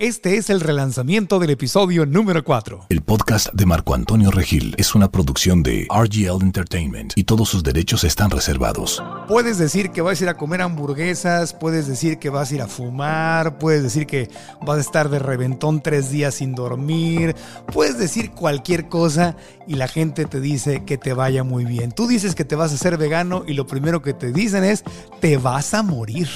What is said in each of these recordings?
Este es el relanzamiento del episodio número 4. El podcast de Marco Antonio Regil es una producción de RGL Entertainment y todos sus derechos están reservados. Puedes decir que vas a ir a comer hamburguesas, puedes decir que vas a ir a fumar, puedes decir que vas a estar de reventón tres días sin dormir, puedes decir cualquier cosa y la gente te dice que te vaya muy bien. Tú dices que te vas a hacer vegano y lo primero que te dicen es te vas a morir.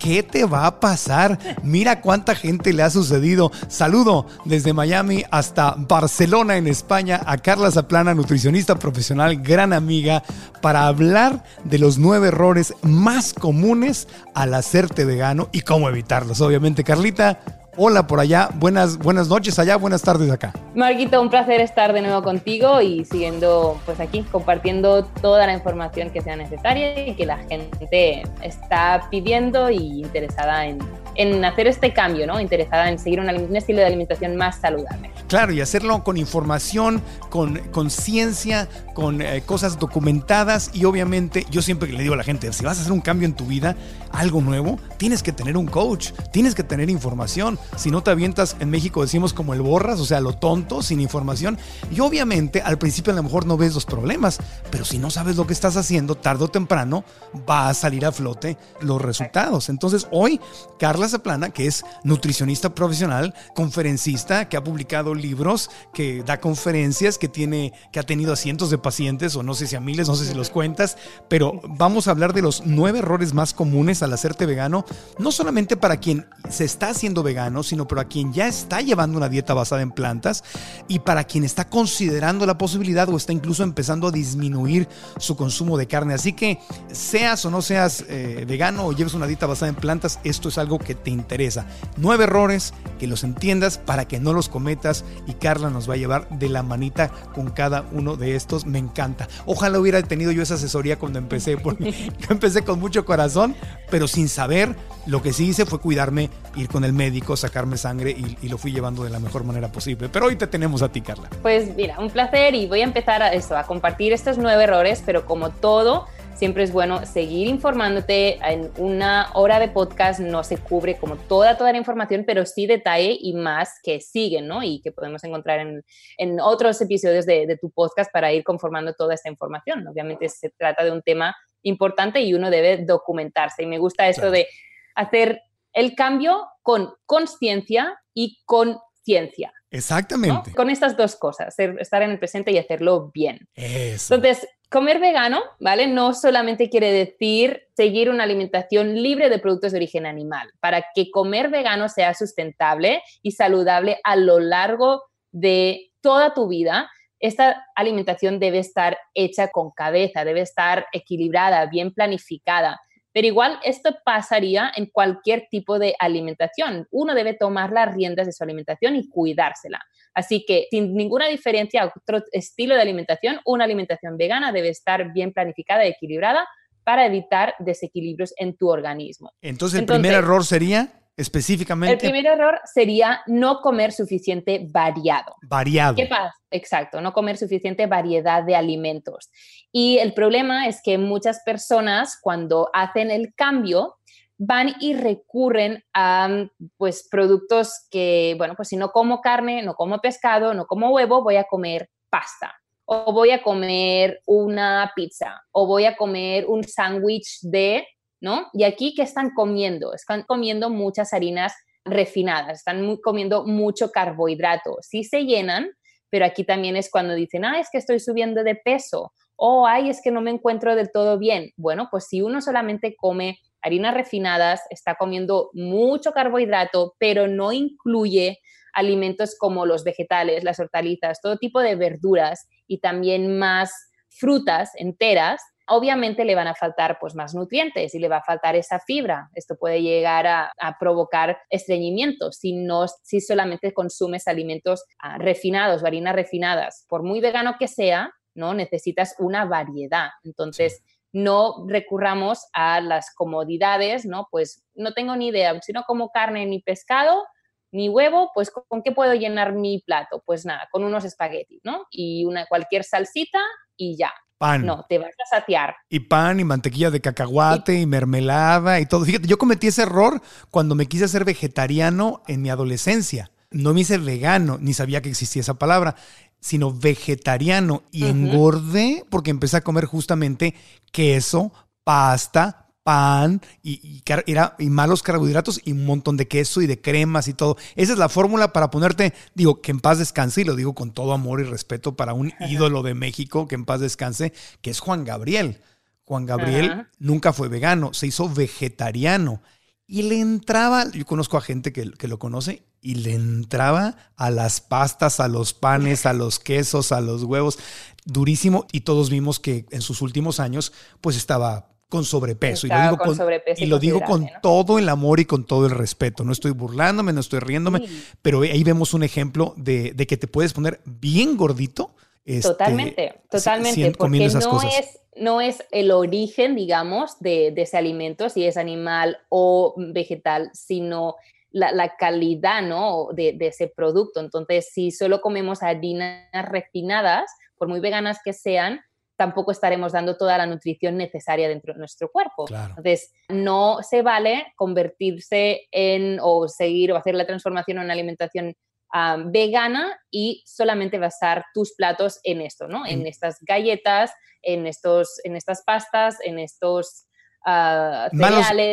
¿Qué te va a pasar? Mira cuánta gente le ha sucedido. Saludo desde Miami hasta Barcelona en España a Carla Zaplana, nutricionista profesional, gran amiga, para hablar de los nueve errores más comunes al hacerte vegano y cómo evitarlos. Obviamente, Carlita, Hola por allá, buenas, buenas noches allá, buenas tardes acá. Marquito, un placer estar de nuevo contigo y siguiendo pues aquí compartiendo toda la información que sea necesaria y que la gente está pidiendo y interesada en, en hacer este cambio, ¿no? Interesada en seguir un, estilo de alimentación más saludable. Claro, y hacerlo con información, con, con ciencia, con eh, cosas documentadas y obviamente yo siempre le digo a la gente, si vas a hacer un cambio en tu vida, algo nuevo, tienes que tener un coach, tienes que tener información. Si no te avientas, en México decimos como el borras, o sea, lo tonto, sin información. Y obviamente al principio a lo mejor no ves los problemas, pero si no sabes lo que estás haciendo, tarde o temprano va a salir a flote los resultados. Entonces hoy, Carla Zaplana, que es nutricionista profesional, conferencista, que ha publicado libros, que da conferencias, que tiene, que ha tenido a cientos de pacientes, o no sé si a miles, no sé si los cuentas, pero vamos a hablar de los nueve errores más comunes al hacerte vegano, no solamente para quien se está haciendo vegano, sino para quien ya está llevando una dieta basada en plantas y para quien está considerando la posibilidad o está incluso empezando a disminuir su consumo de carne. Así que seas o no seas eh, vegano o lleves una dieta basada en plantas, esto es algo que te interesa. Nueve errores, que los entiendas para que no los cometas y Carla nos va a llevar de la manita con cada uno de estos. Me encanta. Ojalá hubiera tenido yo esa asesoría cuando empecé, porque yo empecé con mucho corazón, pero sin saber. Lo que sí hice fue cuidarme, ir con el médico, sacarme sangre y, lo fui llevando de la mejor manera posible. Pero hoy te tenemos a ti, Carla. Pues mira, un placer y voy a empezar a eso, a compartir estos nueve errores, pero como todo, siempre es bueno seguir informándote. En una hora de podcast no se cubre como toda, toda la información, pero sí detalle y más que siguen, ¿no? Y que podemos encontrar en, en otros episodios de, de, tu podcast para ir conformando toda esta información. Obviamente se trata de un tema importante y uno debe documentarse. Y me gusta esto de hacer el cambio con conciencia y con ciencia. Exactamente. Con estas dos cosas, estar en el presente y hacerlo bien. Entonces, comer vegano, ¿vale? No solamente quiere decir seguir una alimentación libre de productos de origen animal. Para que comer vegano sea sustentable y saludable a lo largo de toda tu vida, esta alimentación debe estar hecha con cabeza, debe estar equilibrada, bien planificada. Pero igual esto pasaría en cualquier tipo de alimentación. Uno debe tomar las riendas de su alimentación y cuidársela. Así que sin ninguna diferencia a otro estilo de alimentación, una alimentación vegana debe estar bien planificada y equilibrada para evitar desequilibrios en tu organismo. Entonces, el primer error sería específicamente? El primer error sería no comer suficiente variado. Variado. ¿Qué pasa? Exacto, no comer suficiente variedad de alimentos. Y el problema es que muchas personas cuando hacen el cambio van y recurren a pues productos que, bueno, pues si no como carne, no como pescado, no como huevo, voy a comer pasta o voy a comer una pizza o voy a comer un sándwich de ¿no? Y aquí, ¿qué están comiendo? Están comiendo muchas harinas refinadas, están comiendo mucho carbohidrato. Sí se llenan, pero aquí también es cuando dicen, ah, es que estoy subiendo de peso o, ay, es que no me encuentro del todo bien. Bueno, pues si uno solamente come harinas refinadas, está comiendo mucho carbohidrato, pero no incluye alimentos como los vegetales, las hortalizas, todo tipo de verduras y también más frutas enteras, obviamente le van a faltar pues más nutrientes y le va a faltar esa fibra. Esto puede llegar a, provocar estreñimiento si, no, si solamente consumes alimentos ah, refinados harinas refinadas. Por muy vegano que sea, ¿no? Necesitas una variedad. Entonces, no recurramos a las comodidades, ¿no? Pues no tengo ni idea, si no como carne ni pescado, ni huevo, pues ¿con qué puedo llenar mi plato? Pues nada, con unos espaguetis, ¿no? Y una cualquier salsita y ya. Pan. No, te vas a saciar. Y pan y mantequilla de cacahuate y, mermelada y todo. Fíjate, yo cometí ese error cuando me quise hacer vegetariano en mi adolescencia. No me hice vegano, ni sabía que existía esa palabra, sino vegetariano. Y engordé porque empecé a comer justamente queso, pasta, pan y, era, y malos carbohidratos y un montón de queso y de cremas y todo. Esa es la fórmula para ponerte, digo, que en paz descanse, y lo digo con todo amor y respeto para un ídolo de México, que en paz descanse, que es Juan Gabriel. Juan Gabriel nunca fue vegano, se hizo vegetariano. Y le entraba, yo conozco a gente que, que, lo conoce, y le entraba a las pastas, a los panes, a los quesos, a los huevos, durísimo. Y todos vimos que en sus últimos años, pues estaba con sobrepeso. y lo digo con, y lo digo con todo el amor y con todo el respeto. No estoy burlándome, no estoy riéndome, pero ahí vemos un ejemplo de, que te puedes poner bien gordito. Este, totalmente, totalmente, porque no es, no es el origen, digamos, de, ese alimento, si es animal o vegetal, sino la, calidad ¿no? de, de, ese producto. Entonces, si solo comemos harinas refinadas, por muy veganas que sean, tampoco estaremos dando toda la nutrición necesaria dentro de nuestro cuerpo. Entonces, no se vale convertirse en o seguir o hacer la transformación en una alimentación ah, vegana y solamente basar tus platos en esto, ¿no? En estas galletas, en, estos, en estas pastas, en estos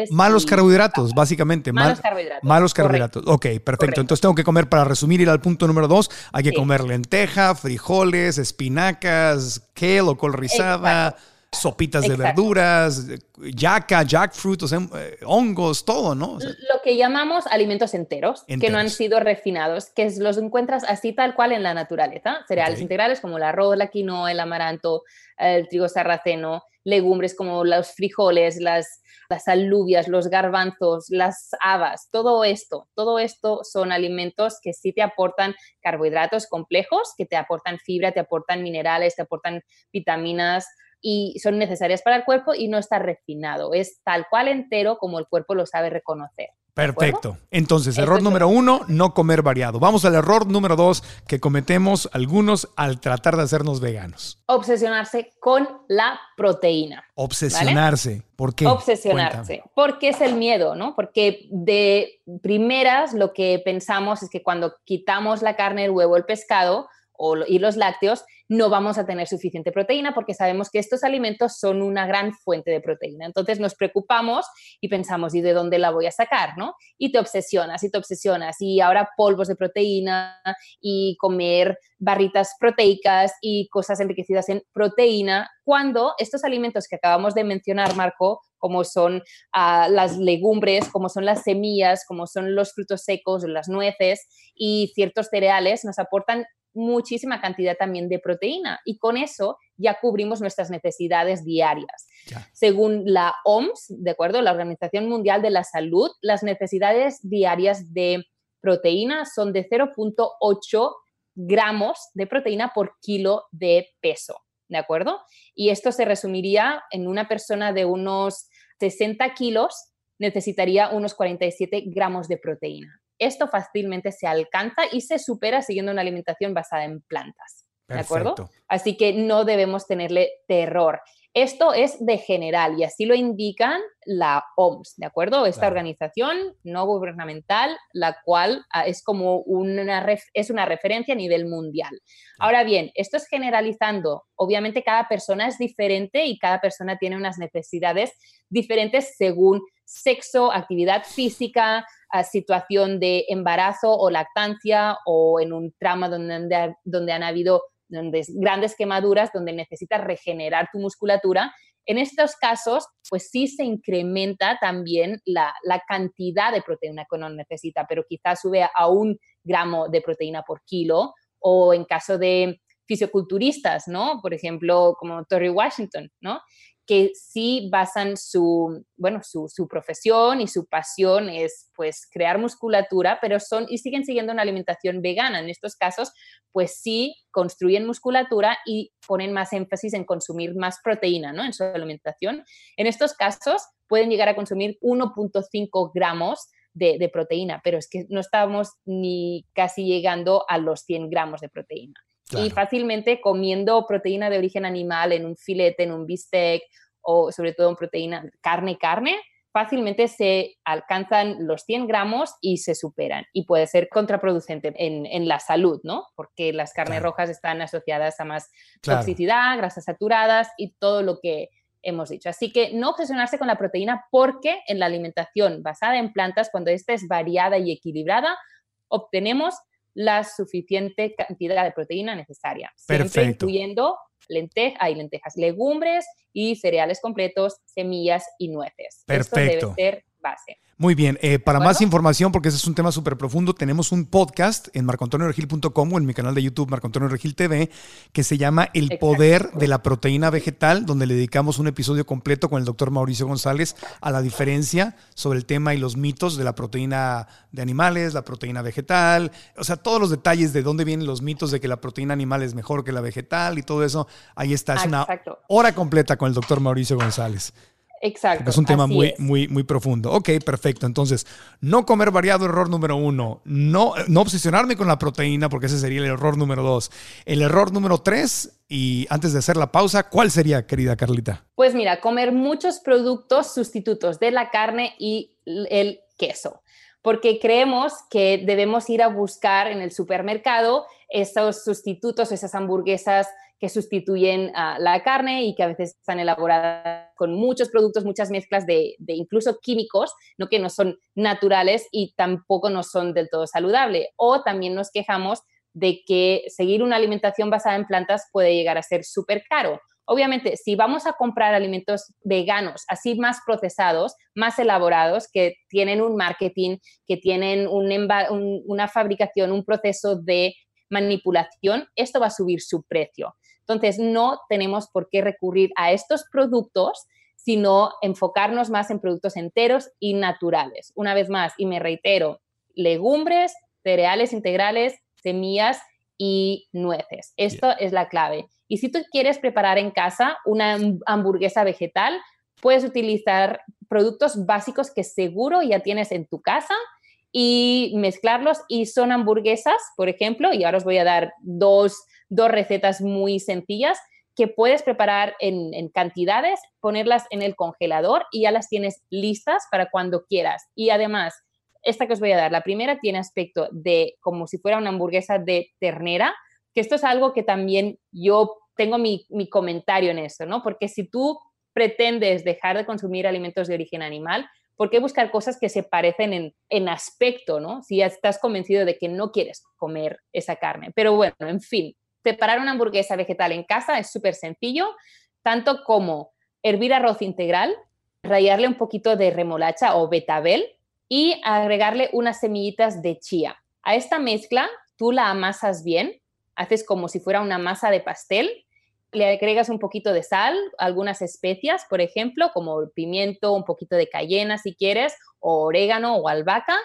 malos, carbohidratos, básicamente. Malos carbohidratos. Malos carbohidratos. Ok, perfecto. Entonces tengo que comer, para resumir, ir al punto número dos, hay que comer lenteja, frijoles, espinacas, kale o col rizada. Sopitas de verduras, yaca, jackfruit, eh, hongos, todo, ¿no? lo que llamamos alimentos enteros, que no han sido refinados, que los encuentras así tal cual en la naturaleza. Cereales integrales como el arroz, la quinoa, el amaranto, el trigo sarraceno, legumbres como los frijoles, las, las alubias, los garbanzos, las habas, todo esto, todo esto son alimentos que sí te aportan carbohidratos complejos, que te aportan fibra, te aportan minerales, te aportan vitaminas y son necesarias para el cuerpo y no está refinado, es tal cual entero como el cuerpo lo sabe reconocer. Perfecto. Entonces, error número uno, no comer variado. Vamos al error número dos que cometemos algunos al tratar de hacernos veganos. Obsesionarse con la proteína. Obsesionarse. ¿Por qué? Obsesionarse. Porque es el miedo, ¿no? Porque de primeras lo que pensamos es que cuando quitamos la carne, el huevo, el pescado, y los lácteos, no vamos a tener suficiente proteína porque sabemos que estos alimentos son una gran fuente de proteína. Entonces nos preocupamos y pensamos, ¿y de dónde la voy a sacar? ¿no? Y te obsesionas y te obsesionas y ahora polvos de proteína y comer barritas proteicas y cosas enriquecidas en proteína, cuando estos alimentos que acabamos de mencionar, Marco, como son ah, las legumbres, como son las semillas, como son los frutos secos, las nueces y ciertos cereales, nos aportan muchísima cantidad también de proteína y con eso ya cubrimos nuestras necesidades diarias. Según la OMS, ¿de acuerdo? La Organización Mundial de la Salud, las necesidades diarias de proteína son de 0.8 gramos de proteína por kilo de peso, ¿de acuerdo? Y esto se resumiría en una persona de unos 60 kilos necesitaría unos 47 gramos de proteína. Esto fácilmente se alcanza y se supera siguiendo una alimentación basada en plantas. ¿De acuerdo? Así que no debemos tenerle terror. Esto es de general y así lo indican la OMS, ¿de acuerdo? Esta organización no gubernamental, la cual ah, es como una, es una referencia a nivel mundial. Ahora bien, esto es generalizando. Obviamente cada persona es diferente y cada persona tiene unas necesidades diferentes según sexo, actividad física, situación de embarazo o lactancia o en un trauma donde, donde han habido donde grandes quemaduras, donde necesitas regenerar tu musculatura. En estos casos, pues sí se incrementa también la, la, cantidad de proteína que uno necesita, pero quizás sube a un gramo de proteína por kilo o en caso de fisioculturistas, ¿no? Por ejemplo, como Torrey Washington, ¿no? que sí basan su, bueno, su, su, profesión y su pasión es pues crear musculatura, pero son y siguen siguiendo una alimentación vegana. En estos casos, pues sí construyen musculatura y ponen más énfasis en consumir más proteína, ¿no? En su alimentación. En estos casos pueden llegar a consumir 1.5 gramos de, de, proteína, pero es que no estamos ni casi llegando a los 100 gramos de proteína. Y fácilmente comiendo proteína de origen animal en un filete, en un bistec o sobre todo en proteína, carne, carne, fácilmente se alcanzan los 100 gramos y se superan. Y puede ser contraproducente en, la salud, ¿no? Porque las carnes rojas están asociadas a más toxicidad, grasas saturadas y todo lo que hemos dicho. Así que no obsesionarse con la proteína porque en la alimentación basada en plantas, cuando esta es variada y equilibrada, obtenemos la suficiente cantidad de proteína necesaria. Siempre incluyendo lentejas, hay lentejas, legumbres y cereales completos, semillas y nueces. Perfecto. Esto debe ser base. Muy bien, eh, para más información, porque ese es un tema súper profundo, tenemos un podcast en marcoantonioregil.com o en mi canal de YouTube Marco Antonio Regil TV que se llama El Poder de la Proteína Vegetal, donde le dedicamos un episodio completo con el doctor Mauricio González a la diferencia sobre el tema y los mitos de la proteína de animales, la proteína vegetal, o sea, todos los detalles de dónde vienen los mitos de que la proteína animal es mejor que la vegetal y todo eso, ahí está, es una hora completa con el doctor Mauricio González. Exacto. es un tema muy, muy, muy profundo. Ok, perfecto. Entonces, no comer variado, error número uno. No, no obsesionarme con la proteína, porque ese sería el error número dos. El error número tres, y antes de hacer la pausa, ¿cuál sería, querida Carlita? Pues mira, comer muchos productos sustitutos de la carne y el queso porque creemos que debemos ir a buscar en el supermercado esos sustitutos, esas hamburguesas que sustituyen a la carne y que a veces están elaboradas con muchos productos, muchas mezclas de, incluso químicos, ¿no? que no son naturales y tampoco no son del todo saludables. O también nos quejamos de que seguir una alimentación basada en plantas puede llegar a ser súper caro. Obviamente, si vamos a comprar alimentos veganos, así más procesados, más elaborados, que tienen un marketing, que tienen una fabricación, un proceso de manipulación, esto va a subir su precio. Entonces, no tenemos por qué recurrir a estos productos, sino enfocarnos más en productos enteros y naturales. Una vez más, y me reitero, legumbres, cereales integrales, semillas y nueces. Esto es la clave. Y si tú quieres preparar en casa una hamburguesa vegetal, puedes utilizar productos básicos que seguro ya tienes en tu casa y mezclarlos y son hamburguesas, por ejemplo, y ahora os voy a dar dos, recetas muy sencillas que puedes preparar en, en, cantidades, ponerlas en el congelador y ya las tienes listas para cuando quieras. Y además, esta que os voy a dar, la primera tiene aspecto de como si fuera una hamburguesa de ternera, que esto es algo que también yo tengo mi, mi comentario en esto, ¿no? Porque si tú pretendes dejar de consumir alimentos de origen animal, ¿por qué buscar cosas que se parecen en, aspecto, ¿no? Si ya estás convencido de que no quieres comer esa carne. Pero bueno, en fin, preparar una hamburguesa vegetal en casa es súper sencillo, tanto como hervir arroz integral, rallarle un poquito de remolacha o betabel y agregarle unas semillitas de chía. A esta mezcla tú la amasas bien, haces como si fuera una masa de pastel le agregas un poquito de sal, algunas especias, por ejemplo, como pimiento, un poquito de cayena si quieres, o orégano o albahaca.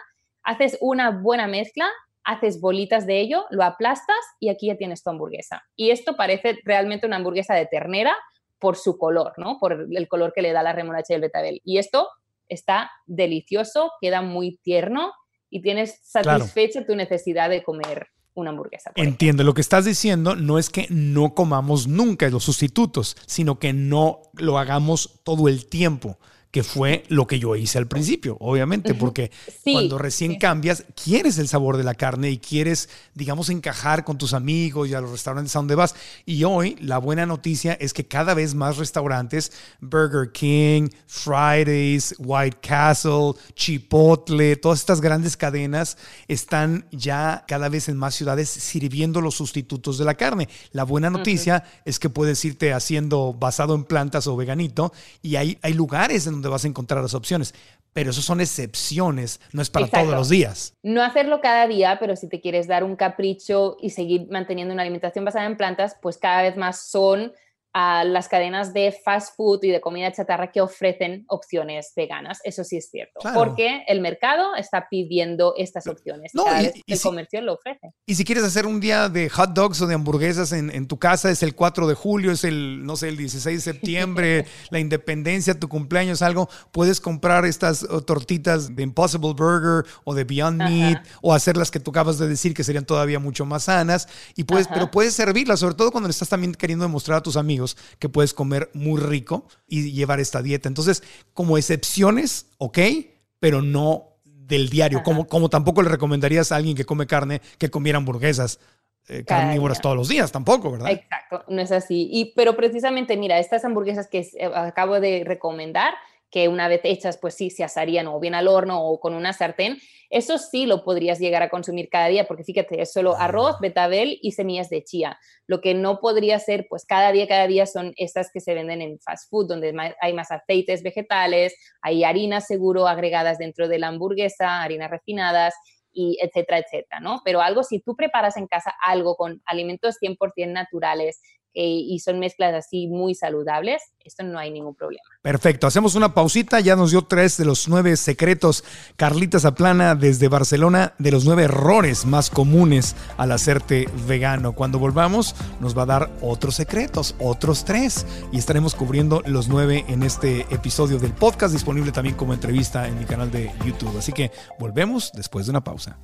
Haces una buena mezcla, haces bolitas de ello, lo aplastas y aquí ya tienes tu hamburguesa. Y esto parece realmente una hamburguesa de ternera por su color, ¿no? Por el color que le da la remolacha y el betabel. Y esto está delicioso, queda muy tierno y tienes satisfecha tu necesidad de comer una hamburguesa. Entiendo, lo que estás diciendo no es que no comamos nunca los sustitutos, sino que no lo hagamos todo el tiempo que fue lo que yo hice al principio, obviamente, porque cuando recién cambias, quieres el sabor de la carne y quieres, digamos, encajar con tus amigos y a los restaurantes a donde vas. Y hoy la buena noticia es que cada vez más restaurantes, Burger King, Fridays, White Castle, Chipotle, todas estas grandes cadenas están ya cada vez en más ciudades sirviendo los sustitutos de la carne. La buena noticia es que puedes irte haciendo basado en plantas o veganito y hay, hay lugares en donde vas a encontrar las opciones. Pero eso son excepciones, no es para todos los días. No hacerlo cada día, pero si te quieres dar un capricho y seguir manteniendo una alimentación basada en plantas, pues cada vez más son a las cadenas de fast food y de comida chatarra que ofrecen opciones veganas. Eso sí es cierto. Porque el mercado está pidiendo estas opciones. No, y, el comercio lo ofrece. Y si quieres hacer un día de hot dogs o de hamburguesas en, tu casa, es el 4 de julio, es el, no sé, el 16 de septiembre, la independencia, tu cumpleaños, algo, puedes comprar estas tortitas de Impossible Burger o de Beyond Meat o hacer las que tú acabas de decir que serían todavía mucho más sanas. Y puedes, pero puedes servirlas, sobre todo cuando le estás también queriendo demostrar a tus amigos que puedes comer muy rico y llevar esta dieta. Entonces, como excepciones, ok, pero no del diario, como, como tampoco le recomendarías a alguien que come carne que comiera hamburguesas. Eh, carnívoras todos los días, tampoco, ¿verdad? Exacto, no es así. Y, pero precisamente, mira, estas hamburguesas que eh, acabo de recomendar, que una vez hechas, pues sí, se asarían o bien al horno o con una sartén, eso sí lo podrías llegar a consumir cada día, porque fíjate, es solo arroz, betabel y semillas de chía. Lo que no podría ser, pues cada día, cada día son estas que se venden en fast food, donde hay más aceites vegetales, hay harinas seguro agregadas dentro de la hamburguesa, harinas refinadas, y etcétera, etcétera, ¿no? Pero algo, si tú preparas en casa algo con alimentos 100% naturales, y son mezclas así muy saludables, esto no hay ningún problema. Perfecto, hacemos una pausita, ya nos dio tres de los nueve secretos Carlita Zaplana desde Barcelona, de los nueve errores más comunes al hacerte vegano. Cuando volvamos nos va a dar otros secretos, otros tres, y estaremos cubriendo los nueve en este episodio del podcast, disponible también como entrevista en mi canal de YouTube. Así que volvemos después de una pausa.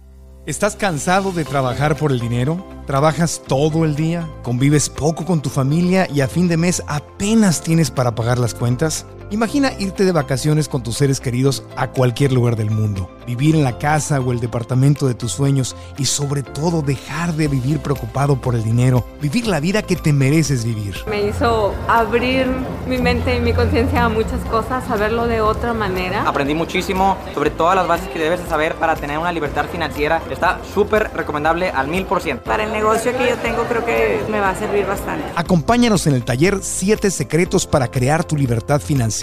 ¿Estás cansado de trabajar por el dinero? ¿Trabajas todo el día? ¿Convives poco con tu familia y a fin de mes apenas tienes para pagar las cuentas? Imagina irte de vacaciones con tus seres queridos a cualquier lugar del mundo, vivir en la casa o el departamento de tus sueños y sobre todo dejar de vivir preocupado por el dinero, vivir la vida que te mereces vivir. Me hizo abrir mi mente y mi conciencia a muchas cosas, saberlo de otra manera. Aprendí muchísimo sobre todas las bases que debes saber para tener una libertad financiera. Está súper recomendable al mil por ciento. Para el negocio que yo tengo creo que me va a servir bastante. Acompáñanos en el taller 7 secretos para crear tu libertad financiera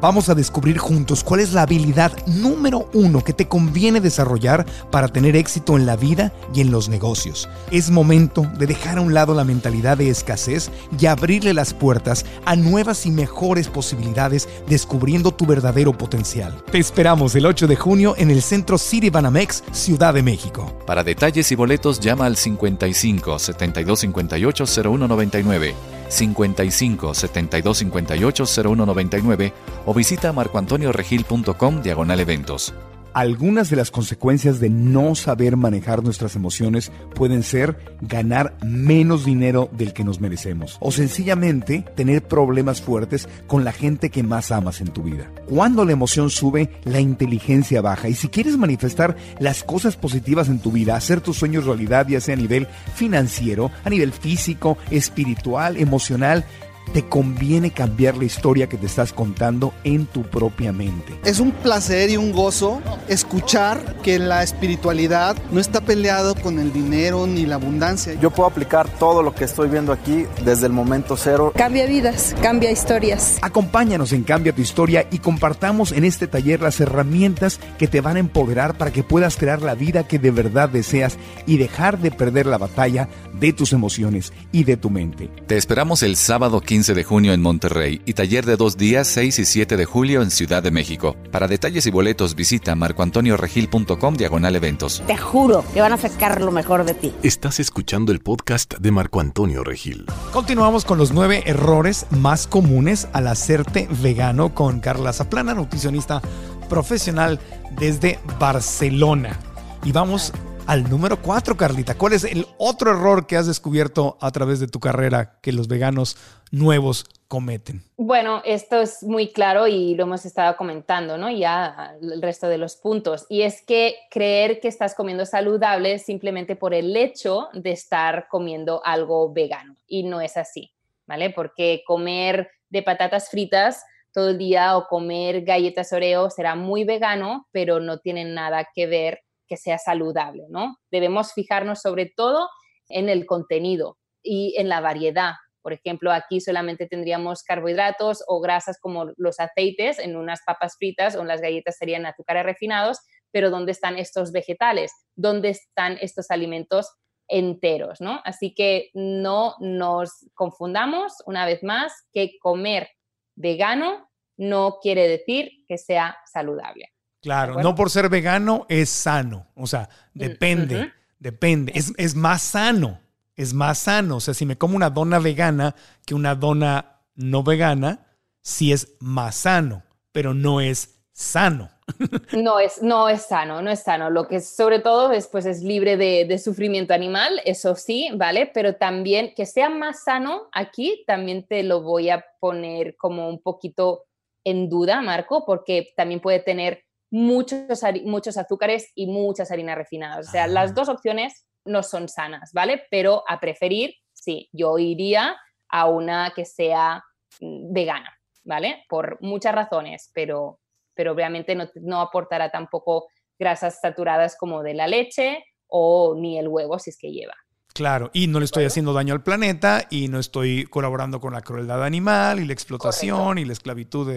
vamos a descubrir juntos cuál es la habilidad número uno que te conviene desarrollar para tener éxito en la vida y en los negocios. Es momento de dejar a un lado la mentalidad de escasez y abrirle las puertas a nuevas y mejores posibilidades descubriendo tu verdadero potencial. Te esperamos el 8 de junio en el Centro City Banamex, Ciudad de México. Para detalles y boletos llama al 55 72 58 0199 55 72 58 0199 o visita marcoantonioregil.com diagonal eventos. Algunas de las consecuencias de no saber manejar nuestras emociones pueden ser ganar menos dinero del que nos merecemos o sencillamente tener problemas fuertes con la gente que más amas en tu vida. Cuando la emoción sube, la inteligencia baja y si quieres manifestar las cosas positivas en tu vida, hacer tus sueños realidad ya sea a nivel financiero, a nivel físico, espiritual, emocional, te conviene cambiar la historia que te estás contando en tu propia mente. Es un placer y un gozo escuchar que la espiritualidad no está peleado con el dinero ni la abundancia. Yo puedo aplicar todo lo que estoy viendo aquí desde el momento cero. Cambia vidas, cambia historias. Acompáñanos en Cambia tu historia y compartamos en este taller las herramientas que te van a empoderar para que puedas crear la vida que de verdad deseas y dejar de perder la batalla de tus emociones y de tu mente. Te esperamos el sábado 15 de junio en Monterrey y taller de dos días 6 y 7 de julio en Ciudad de México. Para detalles y boletos visita marcoantonioregil.com diagonal eventos. Te juro que van a sacar lo mejor de ti. Estás escuchando el podcast de Marco Antonio Regil. Continuamos con los nueve errores más comunes al hacerte vegano con Carla Zaplana, nutricionista profesional desde Barcelona. Y vamos al número cuatro, Carlita. ¿Cuál es el otro error que has descubierto a través de tu carrera que los veganos nuevos cometen? Bueno, esto es muy claro y lo hemos estado comentando, ¿no? Ya el resto de los puntos. Y es que creer que estás comiendo saludable simplemente por el hecho de estar comiendo algo vegano. Y no es así, ¿vale? Porque comer de patatas fritas todo el día o comer galletas Oreo será muy vegano, pero no tiene nada que ver que sea saludable, ¿no? Debemos fijarnos sobre todo en el contenido y en la variedad. Por ejemplo, aquí solamente tendríamos carbohidratos o grasas como los aceites en unas papas fritas o en las galletas serían azúcares refinados, pero ¿dónde están estos vegetales? ¿Dónde están estos alimentos enteros? ¿no? Así que no nos confundamos una vez más que comer vegano no quiere decir que sea saludable. Claro, no por ser vegano es sano. O sea, mm, depende, depende. Es, es, más sano, es más sano. O sea, si me como una dona vegana que una dona no vegana, sí es más sano, pero no es sano. No es, no es sano, no es sano. Lo que sobre todo es, pues, es libre de, de, sufrimiento animal, eso sí, ¿vale? Pero también que sea más sano aquí, también te lo voy a poner como un poquito en duda, Marco, porque también puede tener muchos, muchos azúcares y muchas harinas refinadas. O sea, las ah. dos opciones no son sanas, ¿vale? Pero a preferir, sí, yo iría a una que sea mm, vegana, ¿vale? Por muchas razones, pero, pero obviamente no, no aportará tampoco grasas saturadas como de la leche o ni el huevo si es que lleva. Claro, y no le estoy haciendo daño al planeta y no estoy colaborando con la crueldad animal y la explotación y la esclavitud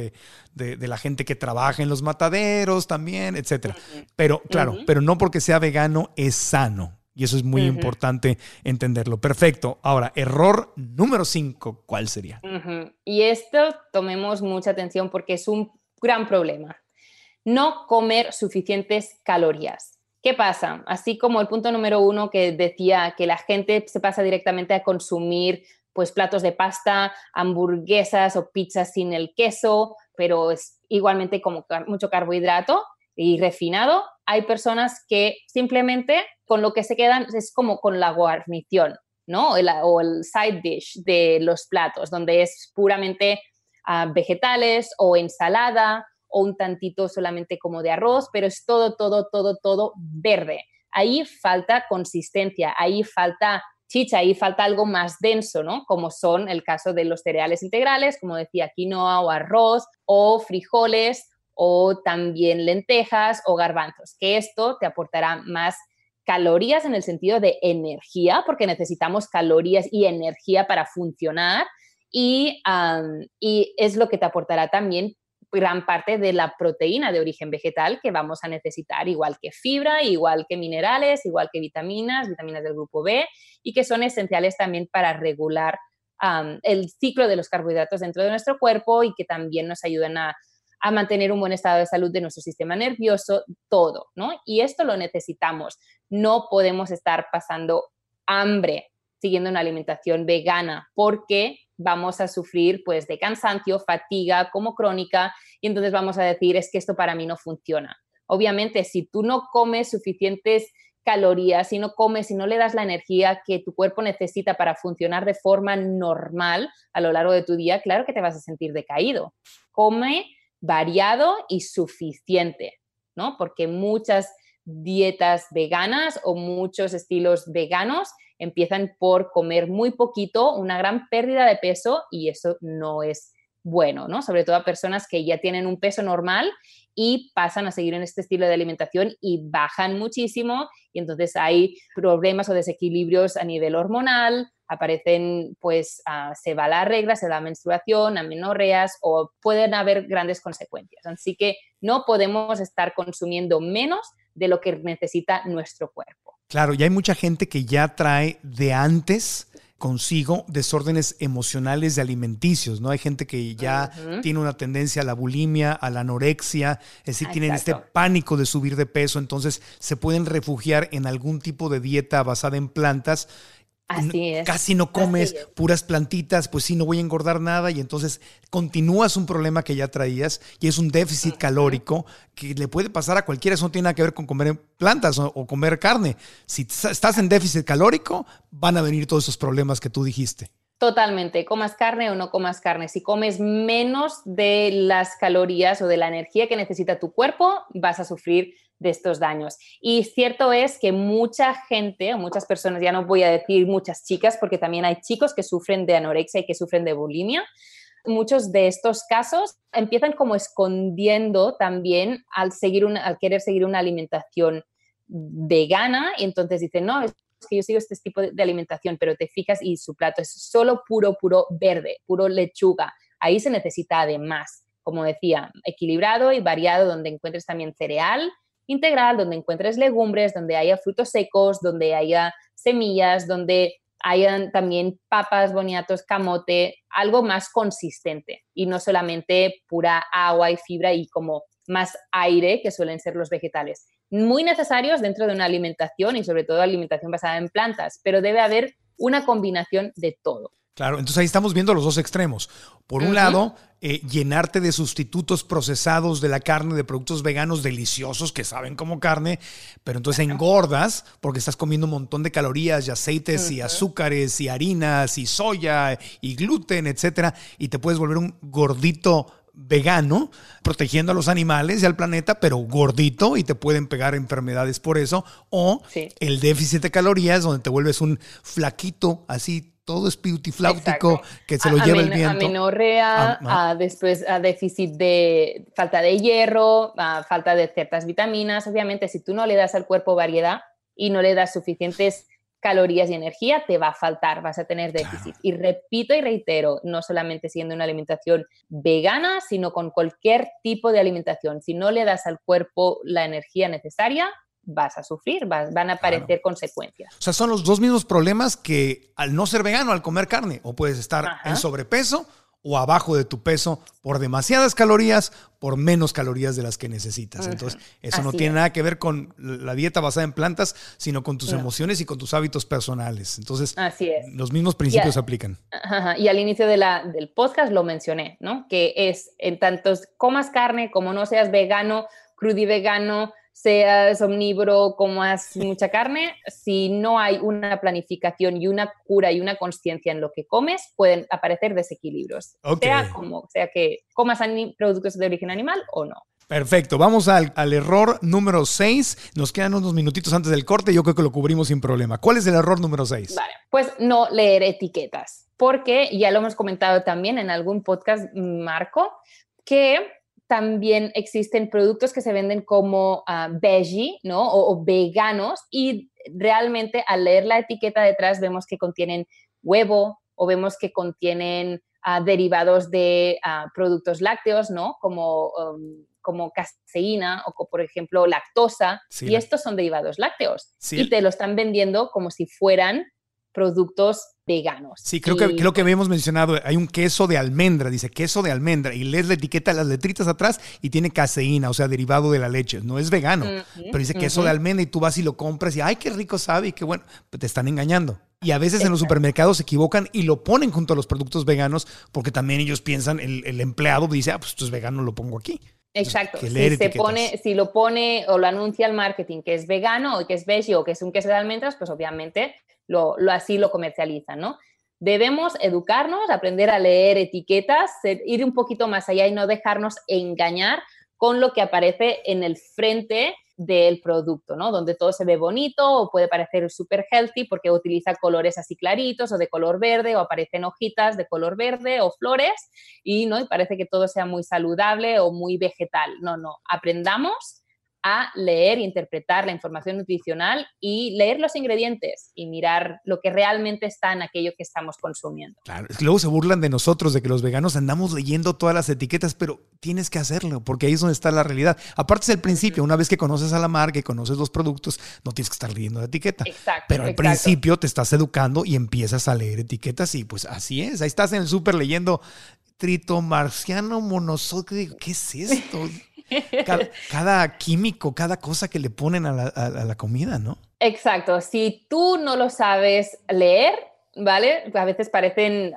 de, la gente que trabaja en los mataderos también, etcétera. Pero claro, pero no porque sea vegano es sano. Y eso es muy importante entenderlo. Perfecto. Ahora, error número cinco, ¿cuál sería? Y esto tomemos mucha atención porque es un gran problema. No comer suficientes calorías. ¿Qué pasa? Así como el punto número uno que decía que la gente se pasa directamente a consumir pues platos de pasta, hamburguesas o pizzas sin el queso, pero es igualmente como mucho carbohidrato y refinado. Hay personas que simplemente con lo que se quedan es como con la guarnición, ¿no? o el side dish de los platos, donde es puramente ah, vegetales o ensalada o un tantito solamente como de arroz, pero es todo, todo, todo, todo verde. Ahí falta consistencia, ahí falta chicha, ahí falta algo más denso, ¿no? Como son el caso de los cereales integrales, como decía, quinoa o arroz o frijoles o también lentejas o garbanzos, que esto te aportará más calorías en el sentido de energía, porque necesitamos calorías y energía para funcionar, y, y es lo que te aportará también gran parte de la proteína de origen vegetal que vamos a necesitar, igual que fibra, igual que minerales, igual que vitaminas, vitaminas del grupo B, y que son esenciales también para regular el ciclo de los carbohidratos dentro de nuestro cuerpo y que también nos ayudan a, a mantener un buen estado de salud de nuestro sistema nervioso, todo, ¿no? Y esto lo necesitamos. No podemos estar pasando hambre siguiendo una alimentación vegana porque vamos a sufrir pues de cansancio, fatiga como crónica y entonces vamos a decir es que esto para mí no funciona. Obviamente, si tú no comes suficientes calorías, si no comes, si no le das la energía que tu cuerpo necesita para funcionar de forma normal a lo largo de tu día, claro que te vas a sentir decaído. Come variado y suficiente, ¿no? Porque muchas dietas veganas o muchos estilos veganos empiezan por comer muy poquito, una gran pérdida de peso y eso no es bueno, ¿no? Sobre todo a personas que ya tienen un peso normal y pasan a seguir en este estilo de alimentación y bajan muchísimo y entonces hay problemas o desequilibrios a nivel hormonal, aparecen, pues se va la regla, se da menstruación, amenorreas o pueden haber grandes consecuencias. Así que no podemos estar consumiendo menos de lo que necesita nuestro cuerpo. Claro, y hay mucha gente que ya trae de antes consigo desórdenes emocionales de alimenticios, ¿no? Hay gente que ya tiene una tendencia a la bulimia, a la anorexia, es decir, tienen este pánico de subir de peso, entonces se pueden refugiar en algún tipo de dieta basada en plantas casi no comes puras plantitas, pues sí, no voy a engordar nada y entonces continúas un problema que ya traías y es un déficit calórico que le puede pasar a cualquiera, eso no tiene nada que ver con comer plantas o, o comer carne. Si estás en déficit calórico, van a venir todos esos problemas que tú dijiste. Totalmente, comas carne o no comas carne. Si comes menos de las calorías o de la energía que necesita tu cuerpo, vas a sufrir de estos daños. Y cierto es que mucha gente, muchas personas, ya no voy a decir muchas chicas, porque también hay chicos que sufren de anorexia y que sufren de bulimia, muchos de estos casos empiezan como escondiendo también al, seguir al querer seguir una alimentación vegana y entonces dicen, no, es que yo sigo este tipo de alimentación, pero te fijas y su plato es solo puro, puro verde, puro lechuga. Ahí se necesita además, como decía, equilibrado y variado, donde encuentres también cereal, integral, donde encuentres legumbres, donde haya frutos secos, donde haya semillas, donde hayan también papas, boniatos, camote, algo más consistente y no solamente pura agua y fibra y como más aire que suelen ser los vegetales. Muy necesarios dentro de una alimentación y sobre todo alimentación basada en plantas, pero debe haber una combinación de todo. Claro, entonces ahí estamos viendo los dos extremos. Por un lado, eh, llenarte de sustitutos procesados de la carne, de productos veganos deliciosos que saben como carne, pero entonces engordas porque estás comiendo un montón de calorías y aceites y azúcares y harinas y soya y gluten, etcétera, y te puedes volver un gordito vegano, protegiendo a los animales y al planeta, pero gordito y te pueden pegar enfermedades por eso, o el déficit de calorías donde te vuelves un flaquito así todo es piutifláutico que se lo lleva el viento. Amenorrea, a, después a déficit de falta de hierro, a falta de ciertas vitaminas. Obviamente, si tú no le das al cuerpo variedad y no le das suficientes calorías y energía, te va a faltar, vas a tener déficit. Y repito y reitero, no solamente siendo una alimentación vegana, sino con cualquier tipo de alimentación. Si no le das al cuerpo la energía necesaria, vas a sufrir, van a aparecer consecuencias. O sea, son los dos mismos problemas que al no ser vegano, al comer carne, o puedes estar en sobrepeso o abajo de tu peso por demasiadas calorías, por menos calorías de las que necesitas. Entonces, eso no tiene nada que ver con la dieta basada en plantas, sino con tus emociones y con tus hábitos personales. Entonces, Así los mismos principios aplican. Y al inicio de la, del podcast lo mencioné, ¿no? Que es en tantos comas carne como no seas vegano, crudi vegano, seas omnívoro, comas mucha carne, si no hay una planificación y una cura y una conciencia en lo que comes, pueden aparecer desequilibrios. Sea como sea que comas productos de origen animal o no. Perfecto, vamos al, error número 6. Nos quedan unos minutitos antes del corte, yo creo que lo cubrimos sin problema. ¿Cuál es el error número 6? Vale, pues no leer etiquetas, porque ya lo hemos comentado también en algún podcast, Marco, que también existen productos que se venden como uh, veggie, ¿no? O, veganos y realmente al leer la etiqueta detrás vemos que contienen huevo o vemos que contienen ah, derivados de ah, productos lácteos, ¿no? Como, um, como caseína o por ejemplo lactosa. y estos son derivados lácteos. Y te lo están vendiendo como si fueran productos veganos. Sí, creo que creo que habíamos mencionado, hay un queso de almendra, dice queso de almendra, y lees la etiqueta, las letritas atrás, y tiene caseína, o sea, derivado de la leche. No es vegano, pero dice queso de almendra y tú vas y lo compras y, ay, qué rico sabe, y qué bueno, pero te están engañando. Y a veces en los supermercados se equivocan y lo ponen junto a los productos veganos porque también ellos piensan, el, el empleado dice, ah, pues esto es vegano, lo pongo aquí. Exacto. Si, se pone, si lo pone o lo anuncia el marketing que es vegano o que es veggie o que es un queso de almendras, pues obviamente lo, así lo comercializan, ¿no? Debemos educarnos, aprender a leer etiquetas, ir un poquito más allá y no dejarnos engañar con lo que aparece en el frente del producto, ¿no? Donde todo se ve bonito o puede parecer súper healthy porque utiliza colores así claritos o de color verde o aparecen hojitas de color verde o flores y, ¿no? Y parece que todo sea muy saludable o muy vegetal. No, no, aprendamos a leer, interpretar la información nutricional y leer los ingredientes y mirar lo que realmente está en aquello que estamos consumiendo. Claro, luego se burlan de nosotros, de que los veganos andamos leyendo todas las etiquetas, pero tienes que hacerlo, porque ahí es donde está la realidad. Aparte es el principio, una vez que conoces a la marca y conoces los productos, no tienes que estar leyendo la etiqueta. Exacto. Pero al principio te estás educando y empiezas a leer etiquetas y pues así es, ahí estás en el súper leyendo tritomarciano monosódico, ¿qué es esto? Cada, químico, cada cosa que le ponen a la, comida, ¿no? Exacto. Si tú no lo sabes leer, ¿vale? A veces parecen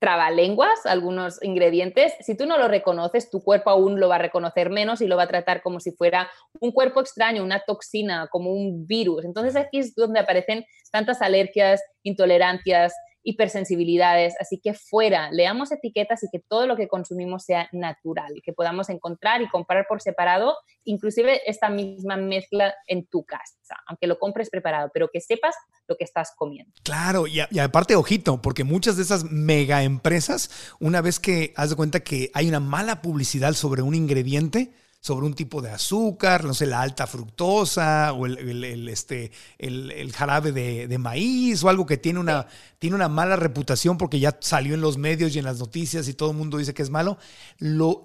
trabalenguas algunos ingredientes. Si tú no lo reconoces, tu cuerpo aún lo va a reconocer menos y lo va a tratar como si fuera un cuerpo extraño, una toxina, como un virus. Entonces aquí es donde aparecen tantas alergias, intolerancias, hipersensibilidades, así que fuera, leamos etiquetas y que todo lo que consumimos sea natural que podamos encontrar y comprar por separado, inclusive esta misma mezcla en tu casa, aunque lo compres preparado, pero que sepas lo que estás comiendo. Claro, y, y aparte, ojito, porque muchas de esas mega empresas, una vez que has de cuenta que hay una mala publicidad sobre un ingrediente, sobre un tipo de azúcar, no sé, la alta fructosa o el, este, el, jarabe de, maíz o algo que tiene una, tiene una mala reputación porque ya salió en los medios y en las noticias y todo el mundo dice que es malo, lo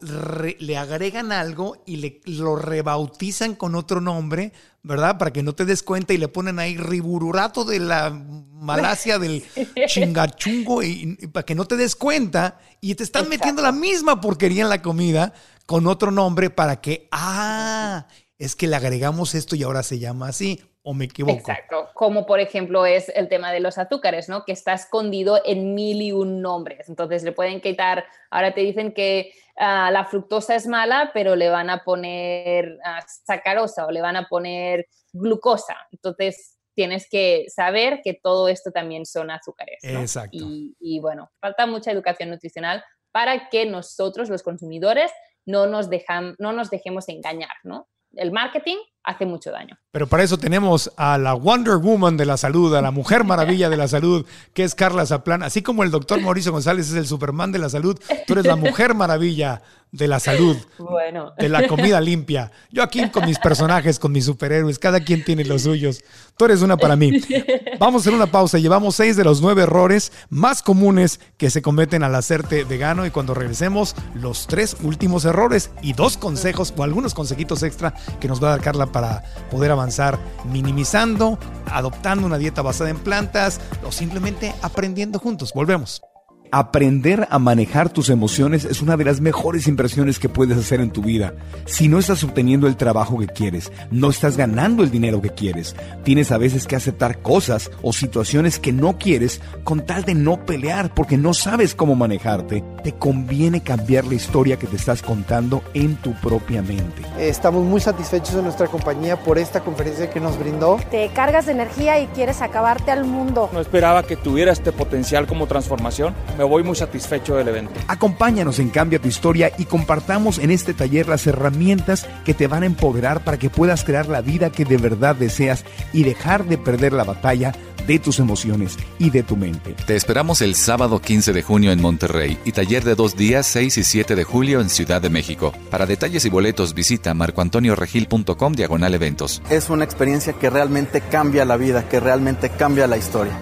le agregan algo y le, lo rebautizan con otro nombre, ¿verdad? Para que no te des cuenta y le ponen ahí ribururato de la Malasia del chingachungo y, para que no te des cuenta y te están metiendo la misma porquería en la comida con otro nombre para que, ah, es que le agregamos esto y ahora se llama así, o me equivoco. Exacto, como por ejemplo es el tema de los azúcares, ¿no? Que está escondido en mil y un nombres. Entonces le pueden quitar, ahora te dicen que ah, la fructosa es mala, pero le van a poner uh, sacarosa o le van a poner glucosa. Entonces tienes que saber que todo esto también son azúcares. Exacto. Y, y bueno, falta mucha educación nutricional para que nosotros, los consumidores, no nos, dejan, no nos dejemos engañar, ¿no? El marketing hace mucho daño. Pero para eso tenemos a la Wonder Woman de la salud, a la Mujer Maravilla de la salud, que es Carla Zaplán. Así como el doctor Mauricio González es el Superman de la salud, tú eres la Mujer Maravilla de la salud, bueno. de la comida limpia. Yo aquí con mis personajes, con mis superhéroes, cada quien tiene los suyos. Tú eres una para mí. Vamos a hacer una pausa. Llevamos seis de los nueve errores más comunes que se cometen al hacerte vegano y cuando regresemos, los tres últimos errores y dos consejos o algunos consejitos extra que nos va a dar Carla para poder avanzar minimizando, adoptando una dieta basada en plantas o simplemente aprendiendo juntos. Volvemos. Aprender a manejar tus emociones es una de las mejores inversiones que puedes hacer en tu vida. Si no estás obteniendo el trabajo que quieres, no estás ganando el dinero que quieres, tienes a veces que aceptar cosas o situaciones que no quieres con tal de no pelear porque no sabes cómo manejarte, te conviene cambiar la historia que te estás contando en tu propia mente. Estamos muy satisfechos en nuestra compañía por esta conferencia que nos brindó. Te cargas de energía y quieres acabarte al mundo. No esperaba que tuviera este potencial como transformación me voy muy satisfecho del evento. Acompáñanos en Cambia tu Historia y compartamos en este taller las herramientas que te van a empoderar para que puedas crear la vida que de verdad deseas y dejar de perder la batalla de tus emociones y de tu mente. Te esperamos el sábado 15 de junio en Monterrey y taller de dos días 6 y 7 de julio en Ciudad de México. Para detalles y boletos visita marcoantonioregil.com diagonal eventos. Es una experiencia que realmente cambia la vida, que realmente cambia la historia.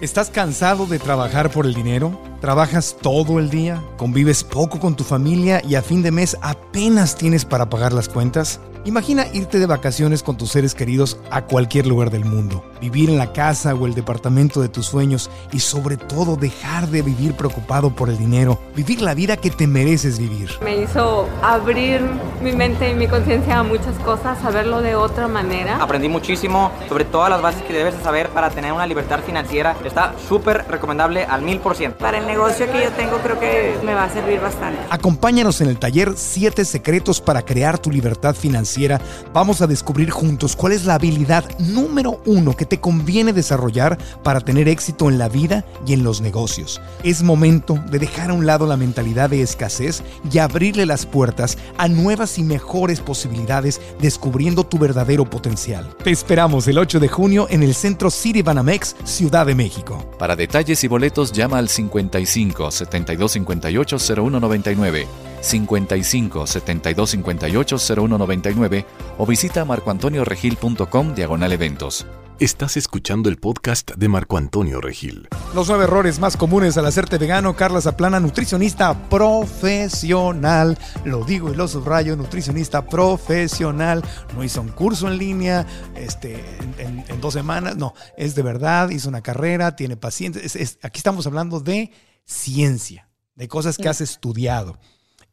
¿Estás cansado de trabajar por el dinero? ¿Trabajas todo el día? ¿Convives poco con tu familia y a fin de mes apenas tienes para pagar las cuentas? Imagina irte de vacaciones con tus seres queridos a cualquier lugar del mundo, vivir en la casa o el departamento de tus sueños y sobre todo dejar de vivir preocupado por el dinero, vivir la vida que te mereces vivir. Me hizo abrir mi mente y mi conciencia a muchas cosas, saberlo de otra manera. Aprendí muchísimo sobre todas las bases que debes saber para tener una libertad financiera. Está súper recomendable al mil por ciento. Para el negocio que yo tengo creo que me va a servir bastante. Acompáñanos en el taller 7 secretos para crear tu libertad financiera vamos a descubrir juntos cuál es la habilidad número uno que te conviene desarrollar para tener éxito en la vida y en los negocios. Es momento de dejar a un lado la mentalidad de escasez y abrirle las puertas a nuevas y mejores posibilidades descubriendo tu verdadero potencial. Te esperamos el 8 de junio en el Centro City Banamex, Ciudad de México. Para detalles y boletos llama al 55 72 58 0199 55 72 58 0199 o visita marcoantonioregil.com diagonal eventos. Estás escuchando el podcast de Marco Antonio Regil. Los nueve errores más comunes al hacerte vegano, Carla Zaplana, nutricionista profesional. Lo digo y lo subrayo, nutricionista profesional. No hizo un curso en línea este, en, dos semanas, no, es de verdad, hizo una carrera, tiene pacientes. aquí estamos hablando de ciencia, de cosas que has estudiado.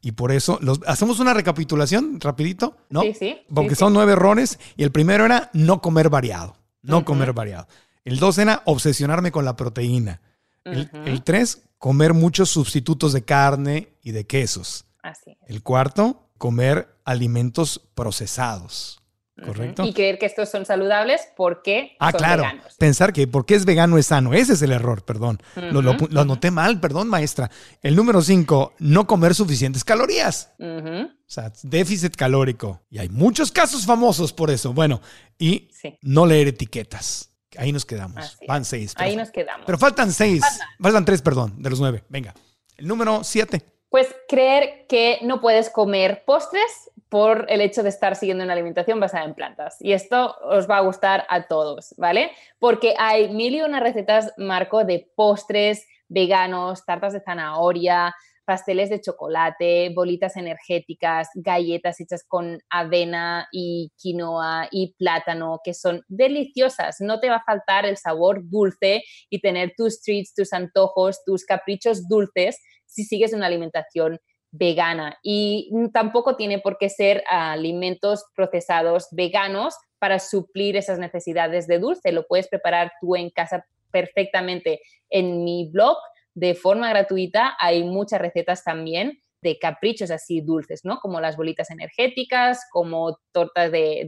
Y por eso, los, hacemos una recapitulación rapidito, ¿no? Sí, sí. Porque son nueve errores y el primero era no comer variado. No comer variado. El dos era obsesionarme con la proteína. El, el tres, comer muchos sustitutos de carne y de quesos. Así. El cuarto, comer alimentos procesados. ¿Correcto? Y creer que estos son saludables porque ah, son claro. veganos. Pensar que porque es vegano es sano. Ese es el error, perdón. lo, lo, lo anoté mal, perdón, maestra. El número cinco, no comer suficientes calorías. O sea, déficit calórico. Y hay muchos casos famosos por eso. Bueno, y Sí. no leer etiquetas. Ahí nos quedamos. Así Van seis. Ahí nos quedamos. pero faltan seis. Faltan tres, perdón, de los nueve. Venga. El número siete. Pues creer que no puedes comer postres por el hecho de estar siguiendo una alimentación basada en plantas. Y esto os va a gustar a todos, ¿vale? Porque hay mil y una recetas, Marco, de postres veganos, tartas de zanahoria, pasteles de chocolate, bolitas energéticas, galletas hechas con avena y quinoa y plátano, que son deliciosas. No te va a faltar el sabor dulce y tener tus treats, tus antojos, tus caprichos dulces si sigues una alimentación vegana. Y tampoco tiene por qué ser alimentos procesados veganos para suplir esas necesidades de dulce. Lo puedes preparar tú en casa perfectamente. En mi blog, de forma gratuita, hay muchas recetas también de caprichos así dulces, ¿no? Como las bolitas energéticas, como tortas de,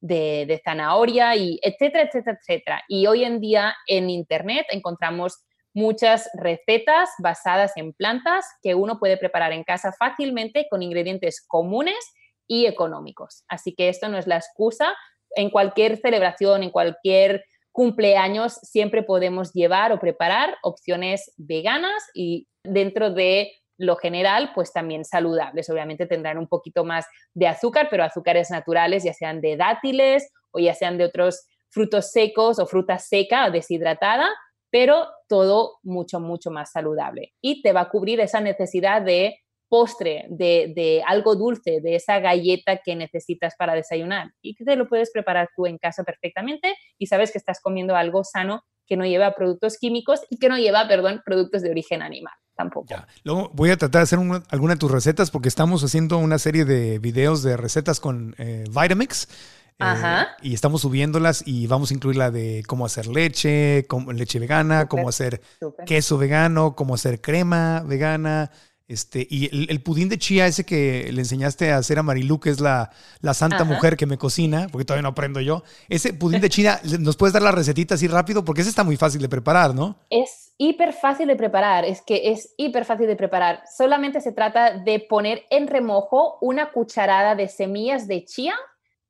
de, zanahoria, y etcétera, etcétera, etcétera. Y hoy en día en Internet encontramos muchas recetas basadas en plantas que uno puede preparar en casa fácilmente con ingredientes comunes y económicos. Así que esto no es la excusa. En cualquier celebración, en cualquier cumpleaños, siempre podemos llevar o preparar opciones veganas y dentro de lo general, pues también saludables. Obviamente tendrán un poquito más de azúcar, pero azúcares naturales, ya sean de dátiles o ya sean de otros frutos secos o fruta seca o deshidratada, pero todo mucho, mucho más saludable. Y te va a cubrir esa necesidad de postre, de, de, algo dulce, de esa galleta que necesitas para desayunar. Y que te lo puedes preparar tú en casa perfectamente y sabes que estás comiendo algo sano que no lleva productos químicos y que no lleva, perdón, productos de origen animal tampoco. Luego voy a tratar de hacer una, alguna de tus recetas porque estamos haciendo una serie de videos de recetas con eh, Vitamix. Ajá. Eh, y estamos subiéndolas y vamos a incluir la de cómo hacer leche, cómo, leche vegana, super, cómo hacer super. queso vegano, cómo hacer crema vegana. Este, y el, el, pudín de chía, ese que le enseñaste a hacer a Marilu, que es la, la santa Ajá. mujer que me cocina, porque todavía no aprendo yo. Ese pudín de chía, ¿nos puedes dar la recetita así rápido? Porque ese está muy fácil de preparar, ¿no? Es hiper fácil de preparar, es que es hiper fácil de preparar. Solamente se trata de poner en remojo una cucharada de semillas de chía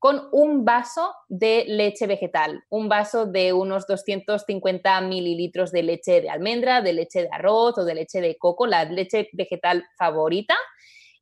con un vaso de leche vegetal, un vaso de unos 250 mililitros de leche de almendra, de leche de arroz o de leche de coco, la leche vegetal favorita.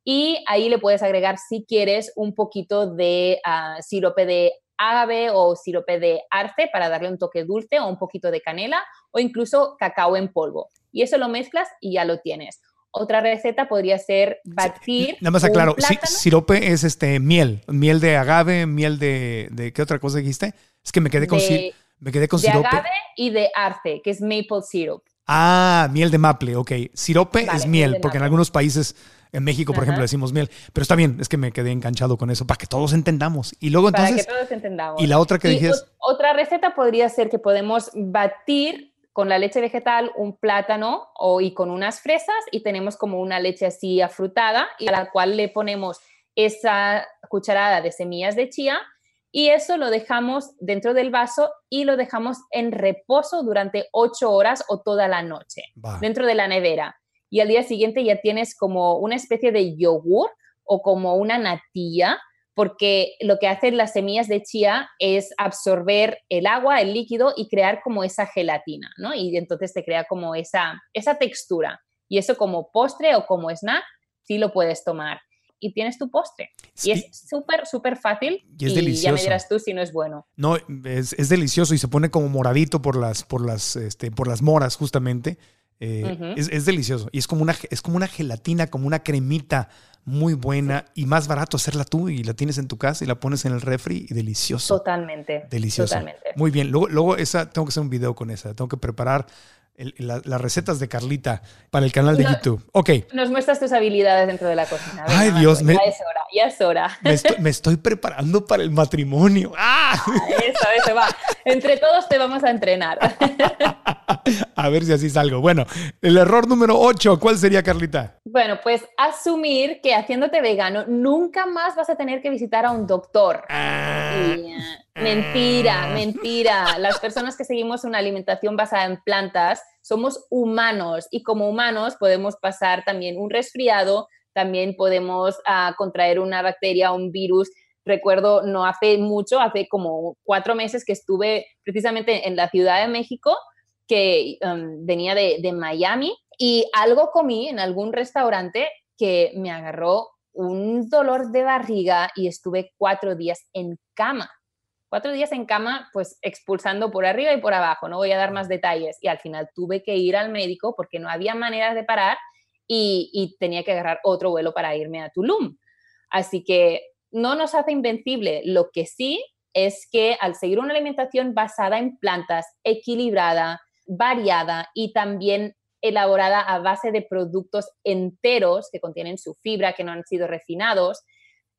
Y ahí le puedes agregar, si quieres, un poquito de uh, sirope de agave o sirope de arce para darle un toque dulce o un poquito de canela o incluso cacao en polvo. Y eso lo mezclas y ya lo tienes. Otra receta podría ser batir. Sí, nada más aclaro, si, sirope es este miel, miel de agave, miel de, de ¿qué otra cosa dijiste? Es que me quedé con, de, me quedé con de sirope. agave y de arce, que es maple syrup. Ah, miel de maple, ok. Sirope vale, es miel, porque en algunos países, en México, por Ajá. ejemplo, decimos miel. Pero está bien, es que me quedé enganchado con eso, para que todos entendamos. Y luego entonces... Para que todos entendamos. Y la otra que dijiste... Otra receta podría ser que podemos batir con la leche vegetal un plátano o, y con unas fresas y tenemos como una leche así afrutada y a la cual le ponemos esa cucharada de semillas de chía y eso lo dejamos dentro del vaso y lo dejamos en reposo durante ocho horas o toda la noche dentro de la nevera. Y al día siguiente ya tienes como una especie de yogur o como una natilla porque lo que hacen las semillas de chía es absorber el agua, el líquido y crear como esa gelatina, ¿no? Y entonces te crea como esa, esa textura. Y eso como postre o como snack, sí lo puedes tomar. Y tienes tu postre. Sí. Y es súper, súper fácil. Y es y delicioso. ya me dirás tú si no es bueno. No, es, es delicioso y se pone como moradito por las, por las, este, por las moras, justamente. Eh, uh -huh. es, es, delicioso. Y es como, una, es como una gelatina, como una cremita muy buena y más barato hacerla tú y la tienes en tu casa y la pones en el refri y delicioso. Totalmente. Delicioso. Totalmente. Muy bien. Luego, luego esa, tengo que hacer un video con esa. Tengo que preparar las recetas de Carlita para el canal de YouTube. Ok. Nos muestras tus habilidades dentro de la cocina. Ay, Dios. Me, ya es hora, ya es hora. Me estoy, preparando para el matrimonio. ¡Ah! Eso, eso va. Entre todos te vamos a entrenar. A ver si así salgo. Bueno, el error número 8, ¿cuál sería, Carlita? Bueno, pues asumir que haciéndote vegano nunca más vas a tener que visitar a un doctor. Ah. Mentira, ah. mentira. Las personas que seguimos una alimentación basada en plantas somos humanos y como humanos podemos pasar también un resfriado, también podemos ah, contraer una bacteria, un virus. Recuerdo, no hace mucho, hace como cuatro meses que estuve precisamente en la Ciudad de México, que um, venía de, de Miami, y algo comí en algún restaurante que me agarró un dolor de barriga y estuve cuatro días en cama cuatro días en cama, pues expulsando por arriba y por abajo, no voy a dar más detalles. Y al final tuve que ir al médico porque no había manera de parar y, tenía que agarrar otro vuelo para irme a Tulum. Así que no nos hace invencible. Lo que sí es que al seguir una alimentación basada en plantas, equilibrada, variada y también elaborada a base de productos enteros que contienen su fibra, que no han sido refinados,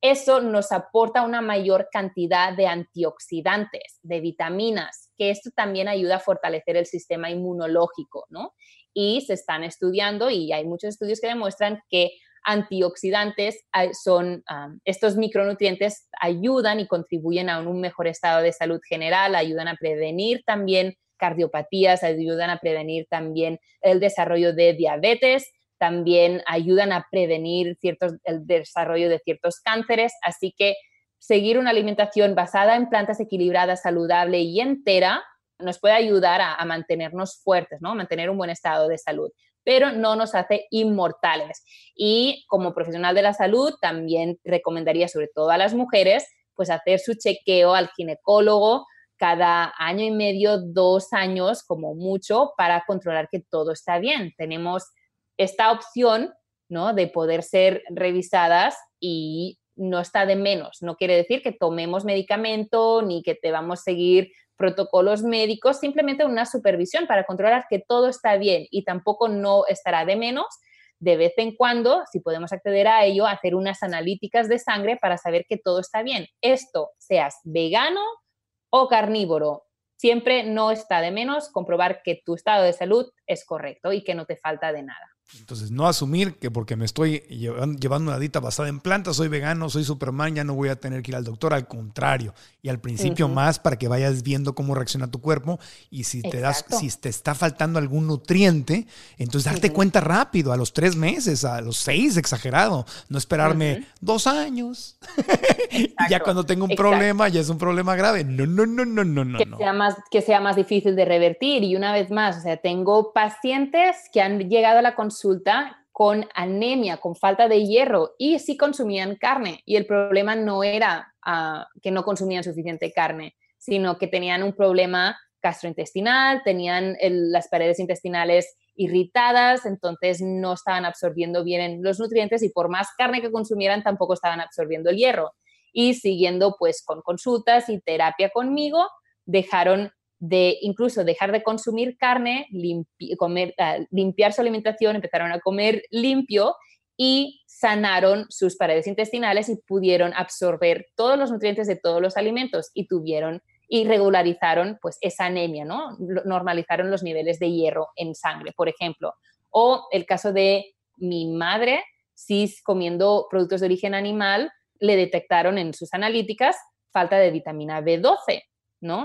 eso nos aporta una mayor cantidad de antioxidantes, de vitaminas, que esto también ayuda a fortalecer el sistema inmunológico, ¿no? Y se están estudiando y hay muchos estudios que demuestran que antioxidantes son estos micronutrientes ayudan y contribuyen a un mejor estado de salud general, ayudan a prevenir también cardiopatías, ayudan a prevenir también el desarrollo de diabetes, también ayudan a prevenir ciertos, el desarrollo de ciertos cánceres, así que seguir una alimentación basada en plantas equilibradas, saludable y entera nos puede ayudar a, mantenernos fuertes, ¿no? mantener un buen estado de salud, pero no nos hace inmortales. Y como profesional de la salud, también recomendaría sobre todo a las mujeres, pues hacer su chequeo al ginecólogo cada año y medio, dos años como mucho, para controlar que todo está bien. Tenemos esta opción ¿no? de poder ser revisadas y no está de menos. No quiere decir que tomemos medicamento ni que te vamos a seguir protocolos médicos, simplemente una supervisión para controlar que todo está bien y tampoco no estará de menos de vez en cuando, si podemos acceder a ello, hacer unas analíticas de sangre para saber que todo está bien. Esto, seas vegano o carnívoro, siempre no está de menos comprobar que tu estado de salud es correcto y que no te falta de nada. Entonces, no asumir que porque me estoy llevando una dieta basada en plantas, soy vegano, soy Superman, ya no voy a tener que ir al doctor. Al contrario, y al principio más para que vayas viendo cómo reacciona tu cuerpo y si te, das, si te está faltando algún nutriente, entonces darte cuenta rápido, a los tres meses, a los seis, exagerado. No esperarme dos años. ya cuando tengo un problema, ya es un problema grave. No, no, no, no, no, no. Que, Sea más, que sea más difícil de revertir. Y una vez más, o sea, tengo pacientes que han llegado a la consulta con anemia, con falta de hierro y sí consumían carne. Y el problema no era ah, que no consumían suficiente carne, sino que tenían un problema gastrointestinal, tenían las paredes intestinales irritadas, entonces no estaban absorbiendo bien los nutrientes y por más carne que consumieran tampoco estaban absorbiendo el hierro. Y siguiendo pues con consultas y terapia conmigo, dejaron de incluso dejar de consumir carne, ah, limpiar su alimentación, empezaron a comer limpio y sanaron sus paredes intestinales y pudieron absorber todos los nutrientes de todos los alimentos y tuvieron y regularizaron pues esa anemia, ¿no? Normalizaron los niveles de hierro en sangre, por ejemplo. O el caso de mi madre, si comiendo productos de origen animal, le detectaron en sus analíticas falta de vitamina B12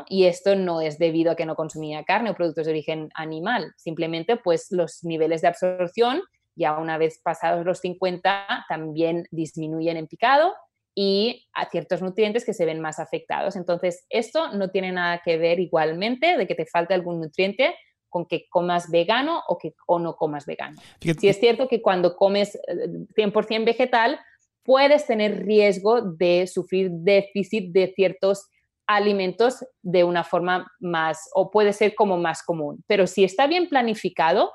y esto no es debido a que no consumía carne o productos de origen animal, simplemente pues los niveles de absorción ya una vez pasados los 50 también disminuyen en picado y a ciertos nutrientes que se ven más afectados. Entonces, esto no tiene nada que ver igualmente de que te falte algún nutriente con que comas vegano o que o no comas vegano. Si es cierto que cuando comes 100% eh, vegetal, puedes tener riesgo de sufrir déficit de ciertos alimentos de una forma más, o puede ser como más común. Pero si está bien planificado,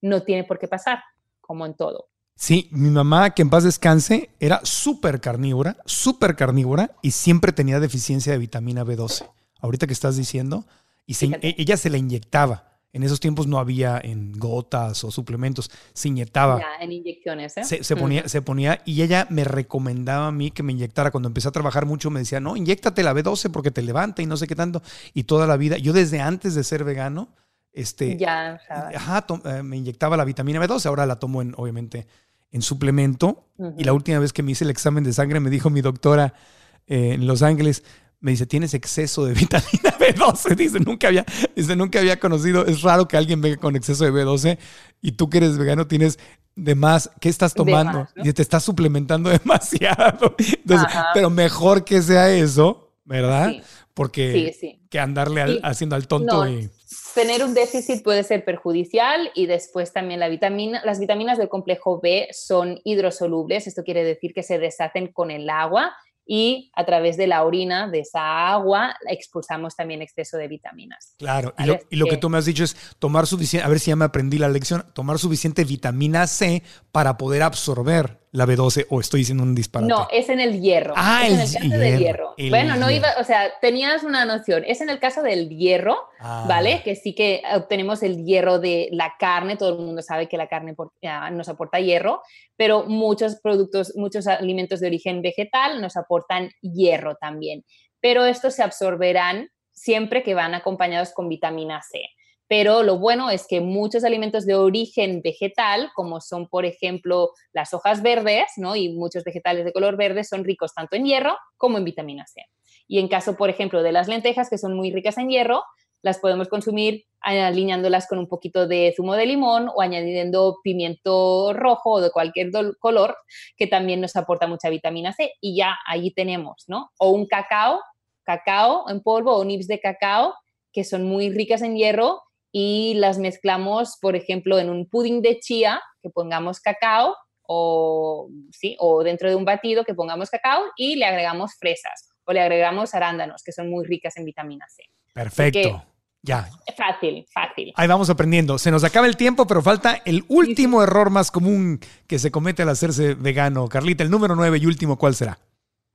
no tiene por qué pasar, como en todo. Sí, mi mamá, que en paz descanse, era súper carnívora, súper carnívora y siempre tenía deficiencia de vitamina B12. Ahorita que estás diciendo, y e, ella se la inyectaba. En esos tiempos no había en gotas o suplementos, se inyectaba. Ya, en inyecciones, ¿eh? Se, ponía, se ponía y ella me recomendaba a mí que me inyectara. Cuando empecé a trabajar mucho me decía, no, inyectate la B12 porque te levanta y no sé qué tanto. Y toda la vida, yo desde antes de ser vegano, este, ya, ajá, eh, me inyectaba la vitamina B12, ahora la tomo en, obviamente en suplemento. Y la última vez que me hice el examen de sangre me dijo mi doctora eh, en Los Ángeles, me dice, tienes exceso de vitamina B12. Dice, nunca había, dice, nunca había conocido, es raro que alguien venga con exceso de B12 y tú que eres vegano tienes de más, ¿qué estás tomando? Y te estás suplementando demasiado. Entonces, pero mejor que sea eso, ¿verdad? Porque que andarle haciendo al tonto y tener un déficit puede ser perjudicial y después también la vitamina, las vitaminas del complejo B son hidrosolubles, esto quiere decir que se deshacen con el agua y a través de la orina de esa agua expulsamos también exceso de vitaminas. Claro, y lo, que tú me has dicho es tomar suficiente, a ver si ya me aprendí la lección, tomar suficiente vitamina C para poder absorber la B12 o estoy diciendo un disparate. No, es en el hierro. Ah, es en el, caso del hierro. bueno, no iba, o sea, tenías una noción. Es en el caso del hierro, ah. ¿vale? Que sí que obtenemos el hierro de la carne. Todo el mundo sabe que la carne nos aporta hierro, pero muchos productos, muchos alimentos de origen vegetal nos aportan hierro también. Pero estos se absorberán siempre que van acompañados con vitamina C pero lo bueno es que muchos alimentos de origen vegetal, como son por ejemplo las hojas verdes, ¿no? y muchos vegetales de color verde, son ricos tanto en hierro como en vitamina C. Y en caso, por ejemplo, de las lentejas, que son muy ricas en hierro, las podemos consumir alineándolas con un poquito de zumo de limón o añadiendo pimiento rojo o de cualquier color, que también nos aporta mucha vitamina C. Y ya ahí tenemos, ¿no? O un cacao, cacao en polvo o nips de cacao, que son muy ricas en hierro y las mezclamos, por ejemplo, en un pudding de chía, que pongamos cacao o, ¿sí? o dentro de un batido que pongamos cacao y le agregamos fresas o le agregamos arándanos, que son muy ricas en vitamina C. Perfecto. ya. Fácil, fácil. Ahí vamos aprendiendo. Se nos acaba el tiempo, pero falta el último error más común que se comete al hacerse vegano. Carlita, el número nueve y último, ¿cuál será?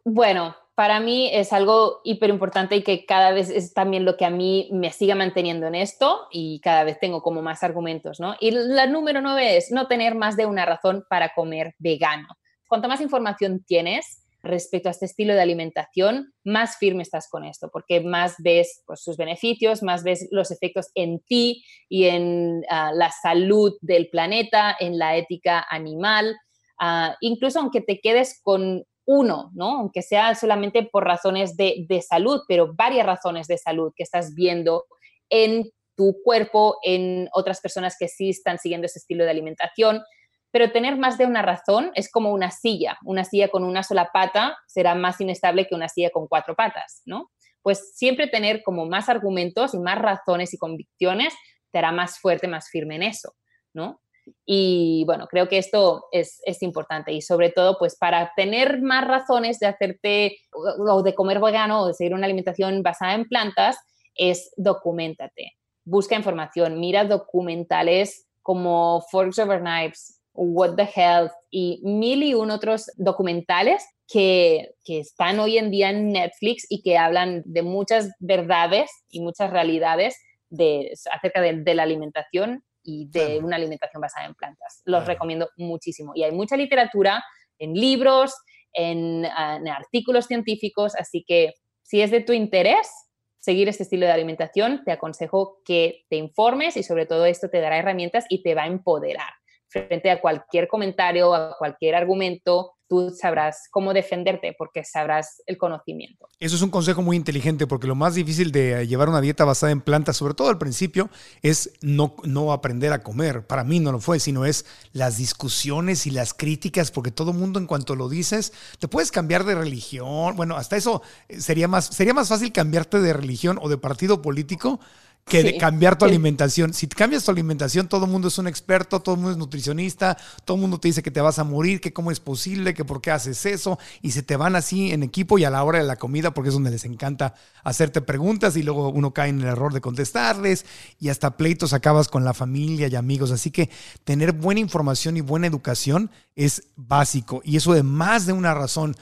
Bueno, para mí es algo hiper importante y que cada vez es también lo que a mí me sigue manteniendo en esto y cada vez tengo como más argumentos, ¿no? Y la número nueve es no tener más de una razón para comer vegano. Cuanto más información tienes respecto a este estilo de alimentación, más firme estás con esto, porque más ves pues, sus beneficios, más ves los efectos en ti y en ah, la salud del planeta, en la ética animal. Ah, incluso aunque te quedes con uno, ¿no? Aunque sea solamente por razones de, salud, pero varias razones de salud que estás viendo en tu cuerpo, en otras personas que sí están siguiendo ese estilo de alimentación. Pero tener más de una razón es como una silla. Una silla con una sola pata será más inestable que una silla con cuatro patas, ¿no? Pues siempre tener como más argumentos y más razones y convicciones te hará más fuerte, más firme en eso, ¿no? Y bueno, creo que esto es, importante y sobre todo pues para tener más razones de hacerte o de comer vegano o de seguir una alimentación basada en plantas es documentate. Busca información, mira documentales como Forks Over Knives, What the Health y mil y un otros documentales que, están hoy en día en Netflix y que hablan de muchas verdades y muchas realidades de, acerca de la alimentación y de una alimentación basada en plantas. Los recomiendo muchísimo. Y hay mucha literatura en libros, en, ah, en, artículos científicos, así que si es de tu interés seguir este estilo de alimentación, te aconsejo que te informes y sobre todo esto te dará herramientas y te va a empoderar frente a cualquier comentario, a cualquier argumento, tú sabrás cómo defenderte porque sabrás el conocimiento. Eso es un consejo muy inteligente porque lo más difícil de llevar una dieta basada en plantas, sobre todo al principio, es no, no aprender a comer. Para mí no lo fue, sino es las discusiones y las críticas porque todo mundo en cuanto lo dices, te puedes cambiar de religión. Bueno, hasta eso sería más, sería más fácil cambiarte de religión o de partido político que de cambiar tu alimentación. Si cambias tu alimentación, todo el mundo es un experto, todo el mundo es nutricionista, todo el mundo te dice que te vas a morir, que cómo es posible, que por qué haces eso, y se te van así en equipo y a la hora de la comida, porque es donde les encanta hacerte preguntas y luego uno cae en el error de contestarles y hasta pleitos acabas con la familia y amigos. Así que tener buena información y buena educación es básico y eso de más de una razón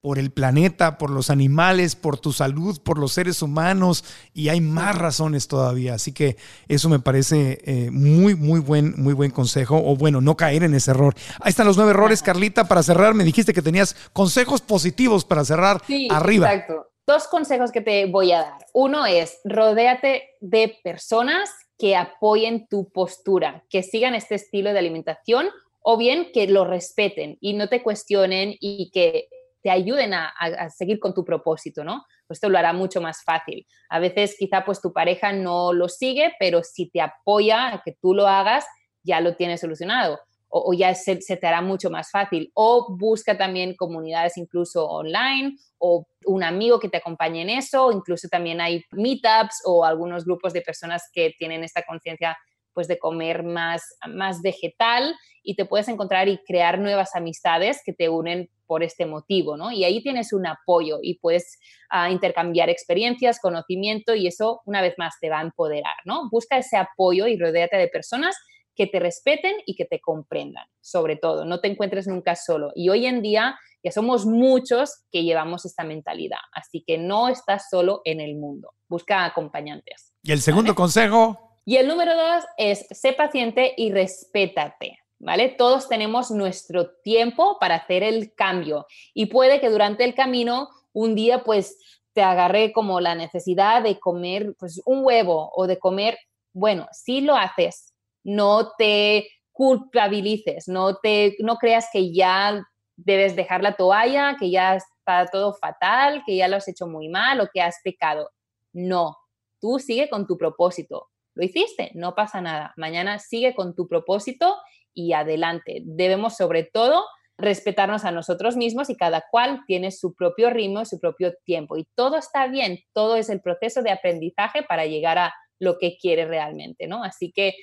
por el planeta, por los animales, por tu salud, por los seres humanos y hay más razones todavía. Así que eso me parece eh, muy, muy buen, muy buen consejo o bueno, no caer en ese error. Ahí están los nueve errores, Carlita, para cerrar. Me dijiste que tenías consejos positivos para cerrar sí, arriba. Exacto. Dos consejos que te voy a dar. Uno es, rodéate de personas que apoyen tu postura, que sigan este estilo de alimentación o bien que lo respeten y no te cuestionen y que te ayuden a, seguir con tu propósito, ¿no? Pues esto lo hará mucho más fácil. A veces quizá pues tu pareja no lo sigue, pero si te apoya a que tú lo hagas, ya lo tienes solucionado o, ya se, te hará mucho más fácil. O busca también comunidades incluso online o un amigo que te acompañe en eso, incluso también hay meetups o algunos grupos de personas que tienen esta conciencia pues de comer más, más vegetal y te puedes encontrar y crear nuevas amistades que te unen por este motivo, ¿no? Y ahí tienes un apoyo y puedes ah, intercambiar experiencias, conocimiento y eso una vez más te va a empoderar, ¿no? Busca ese apoyo y rodéate de personas que te respeten y que te comprendan, sobre todo, no te encuentres nunca solo. Y hoy en día ya somos muchos que llevamos esta mentalidad, así que no estás solo en el mundo, busca acompañantes. ¿Y el segundo consejo? Y el número dos es, sé paciente y respétate. ¿Vale? Todos tenemos nuestro tiempo para hacer el cambio y puede que durante el camino un día pues te agarre como la necesidad de comer pues un huevo o de comer, bueno, si lo haces, no te culpabilices, no, te, no creas que ya debes dejar la toalla, que ya está todo fatal, que ya lo has hecho muy mal o que has pecado. No, tú sigue con tu propósito. Lo hiciste, no pasa nada. Mañana sigue con tu propósito y adelante. Debemos sobre todo respetarnos a nosotros mismos y cada cual tiene su propio ritmo, su propio tiempo. Y todo está bien, todo es el proceso de aprendizaje para llegar a lo que quiere realmente, ¿no? Así que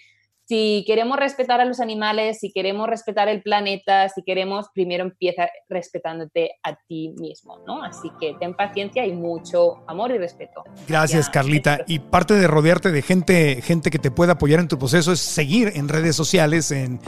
si queremos respetar a los animales, si queremos respetar el planeta, si queremos, primero empieza respetándote a ti mismo, ¿no? Así que ten paciencia y mucho amor y respeto. Gracias, Carlita. Y parte de rodearte de gente, gente que te pueda apoyar en tu proceso es seguir en redes sociales, en,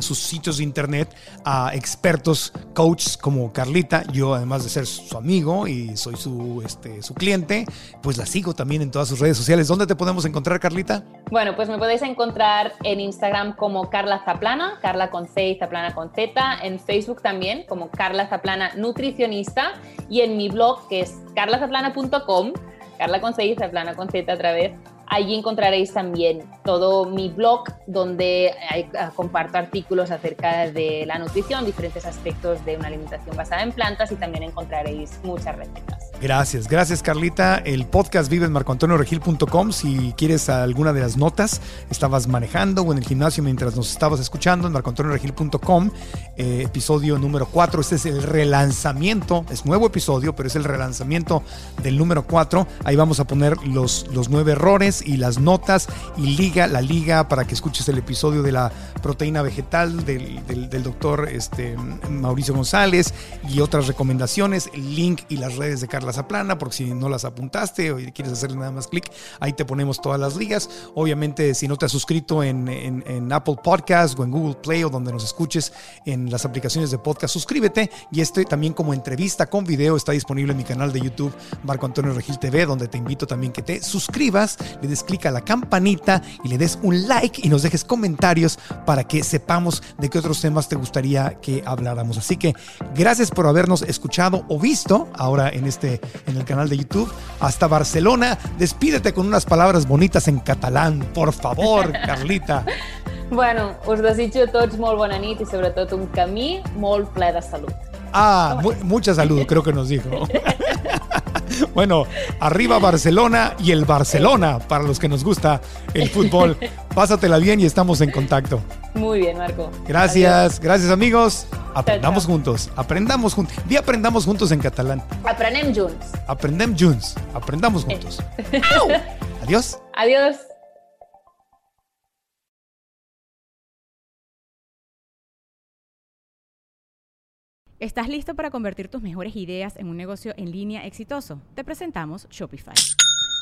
sus sitios de internet, a expertos, coaches como Carlita. Yo, además de ser su amigo y soy su, este, su cliente, pues la sigo también en todas sus redes sociales. ¿Dónde te podemos encontrar, Carlita? Bueno, pues me podéis encontrar en Instagram como Carla Zaplana, Carla con C Zaplana con Z, en Facebook también como Carla Zaplana Nutricionista y en mi blog que es carlazaplana.com, Carla con C Zaplana con Z a través Allí encontraréis también todo mi blog donde ah, comparto artículos acerca de la nutrición, diferentes aspectos de una alimentación basada en plantas y también encontraréis muchas recetas. Gracias, gracias Carlita. El podcast vive en marcoantonioregil.com. Si quieres alguna de las notas, estabas manejando o en el gimnasio mientras nos estabas escuchando en marcoantonioregil.com, eh, episodio número 4. Este es el relanzamiento, es nuevo episodio, pero es el relanzamiento del número 4. Ahí vamos a poner los, los nueve errores y las notas y liga, la liga para que escuches el episodio de la proteína vegetal del, del, doctor este, Mauricio González y otras recomendaciones, el link y las redes de Carla Zaplana, porque si no las apuntaste o quieres hacerle nada más clic, ahí te ponemos todas las ligas. Obviamente, si no te has suscrito en, en, Apple Podcast o en Google Play o donde nos escuches en las aplicaciones de podcast, suscríbete. Y este también como entrevista con video está disponible en mi canal de YouTube, Marco Antonio Regil TV, donde te invito también que te suscribas, le des clic a la campanita y le des un like y nos dejes comentarios para que sepamos de qué otros temas te gustaría que habláramos. Así que gracias por habernos escuchado o visto ahora en este en el canal de YouTube. Hasta Barcelona. Despídete con unas palabras bonitas en catalán, por favor, Carlita. Bueno, us desitjo a tots molt bona nit i sobretot un camí molt ple de salut. Ah, mucha salud, creo que nos dijo. Bueno, arriba Barcelona y el Barcelona para los que nos gusta el fútbol. Pásatela bien y estamos en contacto. Muy bien, Marco. Gracias, gracias amigos. Aprendamos juntos, aprendamos juntos. Di aprendamos juntos en catalán. Aprenem junts. Aprendem junts, aprendamos juntos. Adiós. Adiós. ¿Estás listo para convertir tus mejores ideas en un negocio en línea exitoso? Te presentamos Shopify.